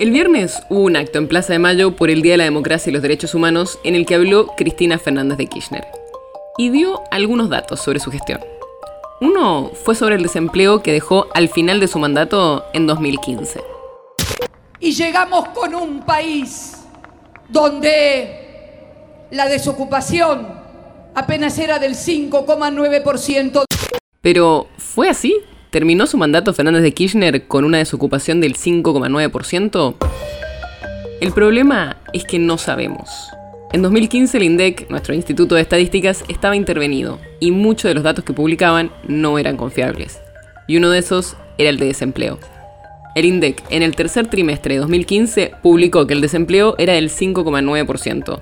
El viernes hubo un acto en Plaza de Mayo por el Día de la Democracia y los Derechos Humanos en el que habló Cristina Fernández de Kirchner y dio algunos datos sobre su gestión. Uno fue sobre el desempleo que dejó al final de su mandato en 2015. Y llegamos con un país donde la desocupación apenas era del 5,9%. Pero, ¿fue así? ¿Terminó su mandato Fernández de Kirchner con una desocupación del 5,9%? El problema es que no sabemos. En 2015 el INDEC, nuestro Instituto de Estadísticas, estaba intervenido y muchos de los datos que publicaban no eran confiables. Y uno de esos era el de desempleo. El INDEC en el tercer trimestre de 2015 publicó que el desempleo era del 5,9%,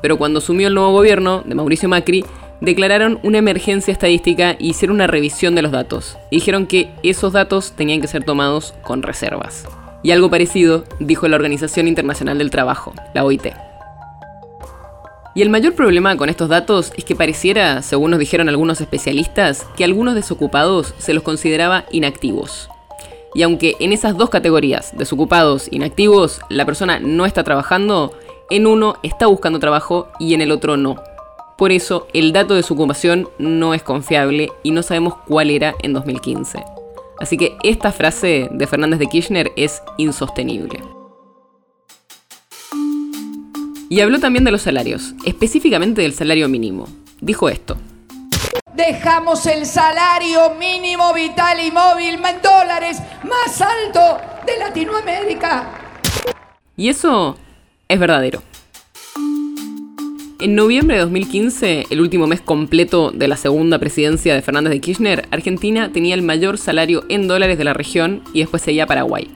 pero cuando asumió el nuevo gobierno de Mauricio Macri, declararon una emergencia estadística y hicieron una revisión de los datos. Dijeron que esos datos tenían que ser tomados con reservas. Y algo parecido dijo la Organización Internacional del Trabajo, la OIT. Y el mayor problema con estos datos es que pareciera, según nos dijeron algunos especialistas, que algunos desocupados se los consideraba inactivos. Y aunque en esas dos categorías, desocupados, inactivos, la persona no está trabajando, en uno está buscando trabajo y en el otro no. Por eso, el dato de su ocupación no es confiable y no sabemos cuál era en 2015. Así que esta frase de Fernández de Kirchner es insostenible. Y habló también de los salarios, específicamente del salario mínimo. Dijo esto. Dejamos el salario mínimo vital y móvil en dólares más alto de Latinoamérica. Y eso es verdadero. En noviembre de 2015, el último mes completo de la segunda presidencia de Fernández de Kirchner, Argentina tenía el mayor salario en dólares de la región y después seguía Paraguay.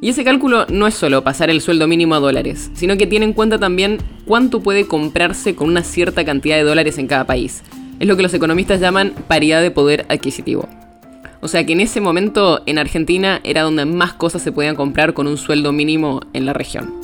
Y ese cálculo no es solo pasar el sueldo mínimo a dólares, sino que tiene en cuenta también cuánto puede comprarse con una cierta cantidad de dólares en cada país. Es lo que los economistas llaman paridad de poder adquisitivo. O sea que en ese momento en Argentina era donde más cosas se podían comprar con un sueldo mínimo en la región.